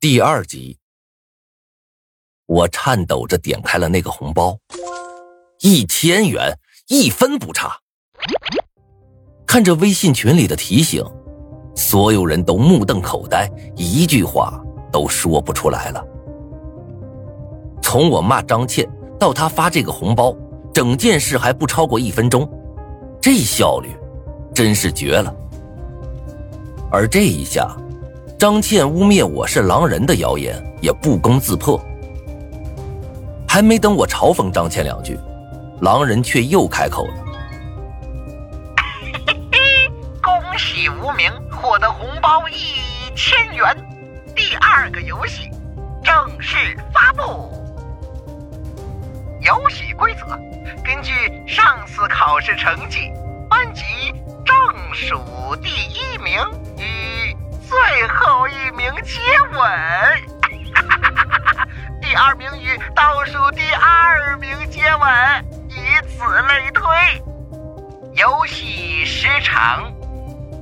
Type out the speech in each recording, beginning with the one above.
第二集，我颤抖着点开了那个红包，一千元，一分不差。看着微信群里的提醒，所有人都目瞪口呆，一句话都说不出来了。从我骂张倩到他发这个红包，整件事还不超过一分钟，这效率真是绝了。而这一下。张倩污蔑我是狼人的谣言也不攻自破，还没等我嘲讽张倩两句，狼人却又开口了：“恭喜无名获得红包一千元，第二个游戏正式发布。游戏规则：根据上次考试成绩，班级正数第一名与。”一名接吻，第二名与倒数第二名接吻，以此类推。游戏时长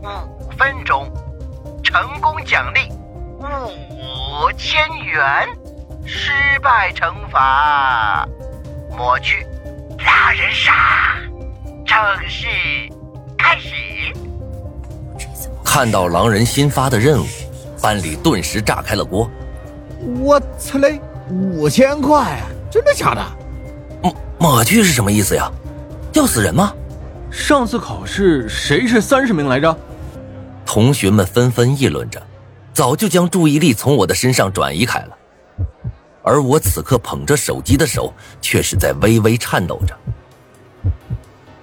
五分钟，成功奖励五千元，失败惩罚抹去狼人杀。正式开始。看到狼人新发的任务，班里顿时炸开了锅。我操嘞，五千块，真的假的？抹抹去是什么意思呀？要死人吗？上次考试谁是三十名来着？同学们纷纷议论着，早就将注意力从我的身上转移开了。而我此刻捧着手机的手却是在微微颤抖着。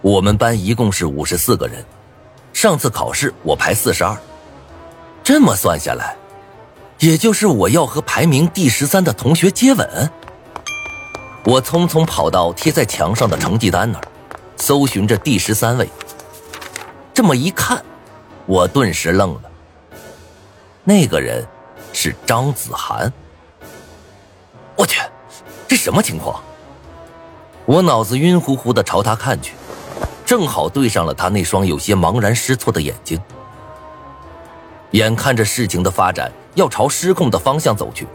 我们班一共是五十四个人。上次考试我排四十二，这么算下来，也就是我要和排名第十三的同学接吻。我匆匆跑到贴在墙上的成绩单那儿，搜寻着第十三位。这么一看，我顿时愣了。那个人是张子涵。我去，这什么情况？我脑子晕乎乎的朝他看去。正好对上了他那双有些茫然失措的眼睛，眼看着事情的发展要朝失控的方向走去，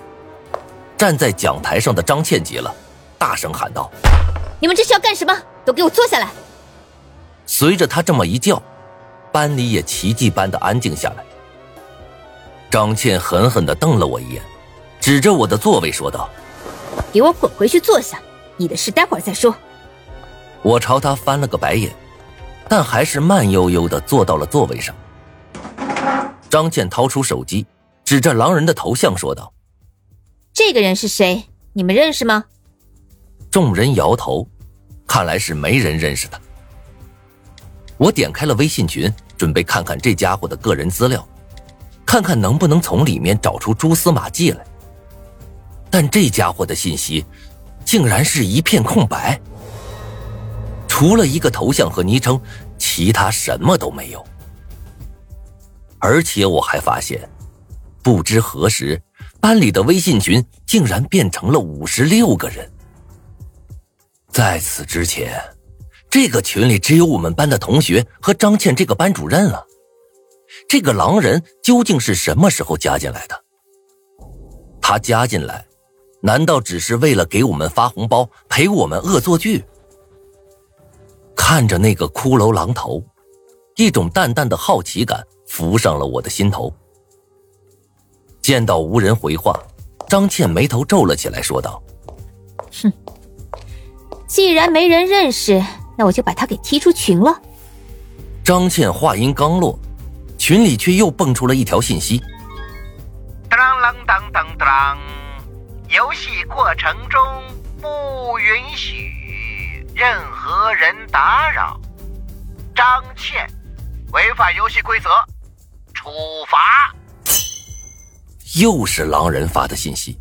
站在讲台上的张倩急了，大声喊道：“你们这是要干什么？都给我坐下来！”随着他这么一叫，班里也奇迹般的安静下来。张倩狠狠的瞪了我一眼，指着我的座位说道：“给我滚回去坐下，你的事待会儿再说。”我朝他翻了个白眼，但还是慢悠悠的坐到了座位上。张倩掏出手机，指着狼人的头像说道：“这个人是谁？你们认识吗？”众人摇头，看来是没人认识他。我点开了微信群，准备看看这家伙的个人资料，看看能不能从里面找出蛛丝马迹来。但这家伙的信息，竟然是一片空白。除了一个头像和昵称，其他什么都没有。而且我还发现，不知何时，班里的微信群竟然变成了五十六个人。在此之前，这个群里只有我们班的同学和张倩这个班主任了。这个狼人究竟是什么时候加进来的？他加进来，难道只是为了给我们发红包，陪我们恶作剧？看着那个骷髅狼头，一种淡淡的好奇感浮上了我的心头。见到无人回话，张倩眉头皱了起来，说道：“哼，既然没人认识，那我就把他给踢出群了。”张倩话音刚落，群里却又蹦出了一条信息：“当啷当当当，游戏过程中不允许。”任何人打扰，张倩违反游戏规则，处罚。又是狼人发的信息。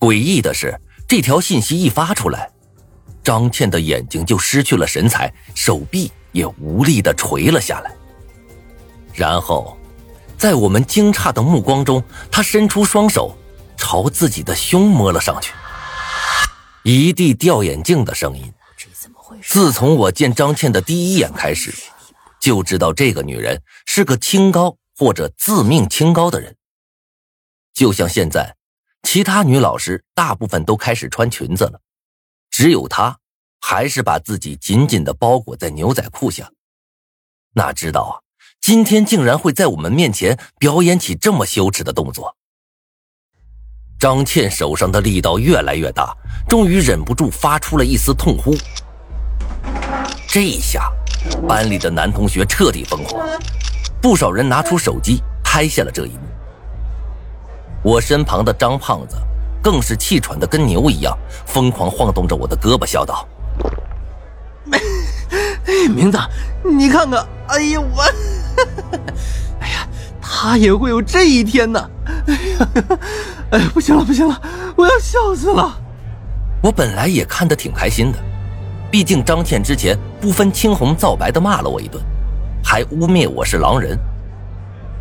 诡异的是，这条信息一发出来，张倩的眼睛就失去了神采，手臂也无力的垂了下来。然后，在我们惊诧的目光中，她伸出双手，朝自己的胸摸了上去。一地掉眼镜的声音。自从我见张倩的第一眼开始，就知道这个女人是个清高或者自命清高的人。就像现在，其他女老师大部分都开始穿裙子了，只有她还是把自己紧紧的包裹在牛仔裤下。哪知道啊，今天竟然会在我们面前表演起这么羞耻的动作。张倩手上的力道越来越大，终于忍不住发出了一丝痛呼。这一下，班里的男同学彻底疯狂，不少人拿出手机拍下了这一幕。我身旁的张胖子更是气喘的跟牛一样，疯狂晃动着我的胳膊，笑道：“哎，明子，你看看，哎呀我，哎呀，他也会有这一天呢！哎呀，哎呀，不行了不行了，我要笑死了！我本来也看得挺开心的，毕竟张倩之前不分青红皂白的骂了我一顿，还污蔑我是狼人，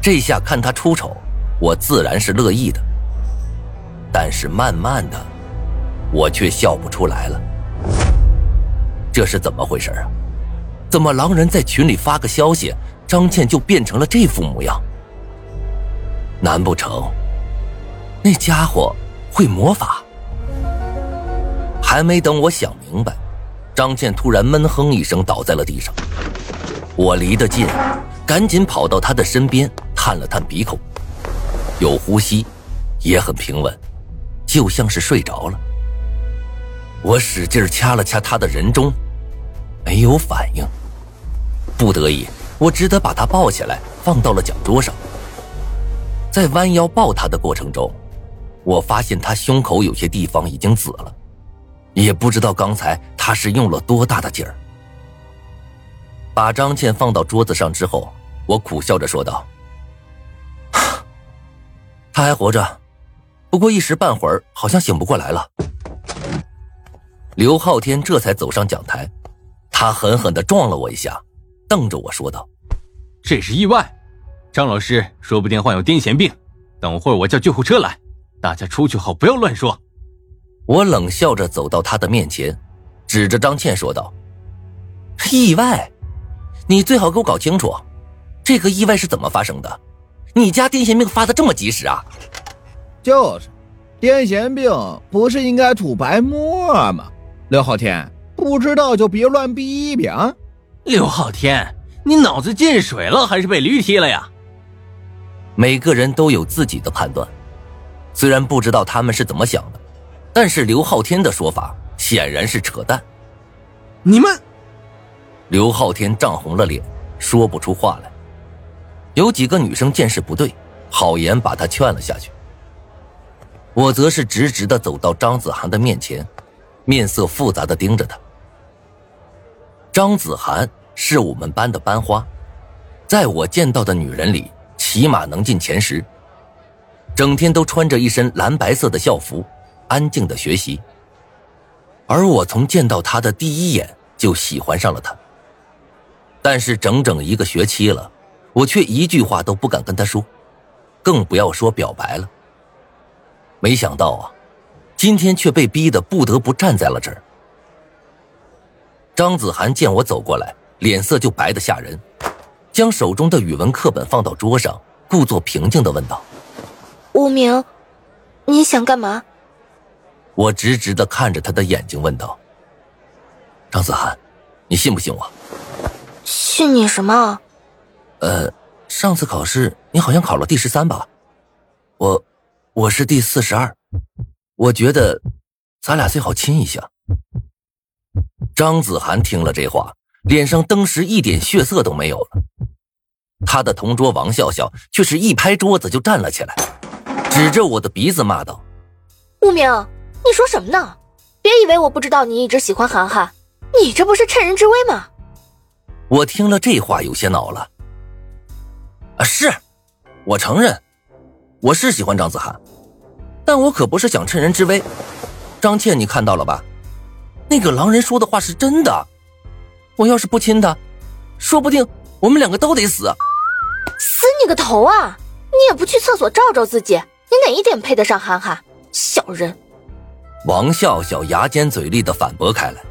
这下看他出丑。”我自然是乐意的，但是慢慢的，我却笑不出来了。这是怎么回事啊？怎么狼人在群里发个消息，张倩就变成了这副模样？难不成那家伙会魔法？还没等我想明白，张倩突然闷哼一声，倒在了地上。我离得近，赶紧跑到她的身边，探了探鼻孔。有呼吸，也很平稳，就像是睡着了。我使劲掐了掐他的人中，没有反应。不得已，我只得把他抱起来，放到了讲桌上。在弯腰抱他的过程中，我发现他胸口有些地方已经紫了，也不知道刚才他是用了多大的劲儿。把张倩放到桌子上之后，我苦笑着说道。他还活着，不过一时半会儿好像醒不过来了。刘昊天这才走上讲台，他狠狠的撞了我一下，瞪着我说道：“这是意外，张老师说不定患有癫痫病。等会儿我叫救护车来，大家出去后不要乱说。”我冷笑着走到他的面前，指着张倩说道：“意外？你最好给我搞清楚，这个意外是怎么发生的。”你家癫痫病发的这么及时啊？就是，癫痫病不是应该吐白沫吗？刘昊天，不知道就别乱逼逼啊！刘昊天，你脑子进水了还是被驴踢了呀？每个人都有自己的判断，虽然不知道他们是怎么想的，但是刘昊天的说法显然是扯淡。你们，刘昊天涨红了脸，说不出话来。有几个女生见势不对，好言把他劝了下去。我则是直直的走到张子涵的面前，面色复杂的盯着他。张子涵是我们班的班花，在我见到的女人里，起码能进前十。整天都穿着一身蓝白色的校服，安静的学习。而我从见到她的第一眼就喜欢上了她。但是整整一个学期了。我却一句话都不敢跟他说，更不要说表白了。没想到啊，今天却被逼得不得不站在了这儿。张子涵见我走过来，脸色就白得吓人，将手中的语文课本放到桌上，故作平静的问道：“无名，你想干嘛？”我直直的看着他的眼睛问道：“张子涵，你信不信我？”“信你什么？”呃，上次考试你好像考了第十三吧？我，我是第四十二。我觉得，咱俩最好亲一下。张子涵听了这话，脸上登时一点血色都没有了。他的同桌王笑笑却是一拍桌子就站了起来，指着我的鼻子骂道：“无名，你说什么呢？别以为我不知道你一直喜欢涵涵，你这不是趁人之危吗？”我听了这话有些恼了。啊，是，我承认，我是喜欢张子涵，但我可不是想趁人之危。张倩，你看到了吧？那个狼人说的话是真的。我要是不亲他，说不定我们两个都得死。死你个头啊！你也不去厕所照照自己，你哪一点配得上涵涵？小人！王笑笑牙尖嘴利的反驳开来，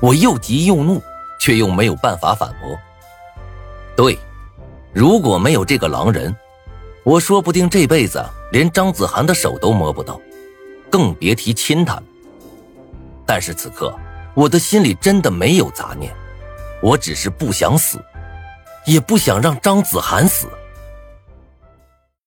我又急又怒，却又没有办法反驳。对。如果没有这个狼人，我说不定这辈子连张子涵的手都摸不到，更别提亲他了。但是此刻，我的心里真的没有杂念，我只是不想死，也不想让张子涵死。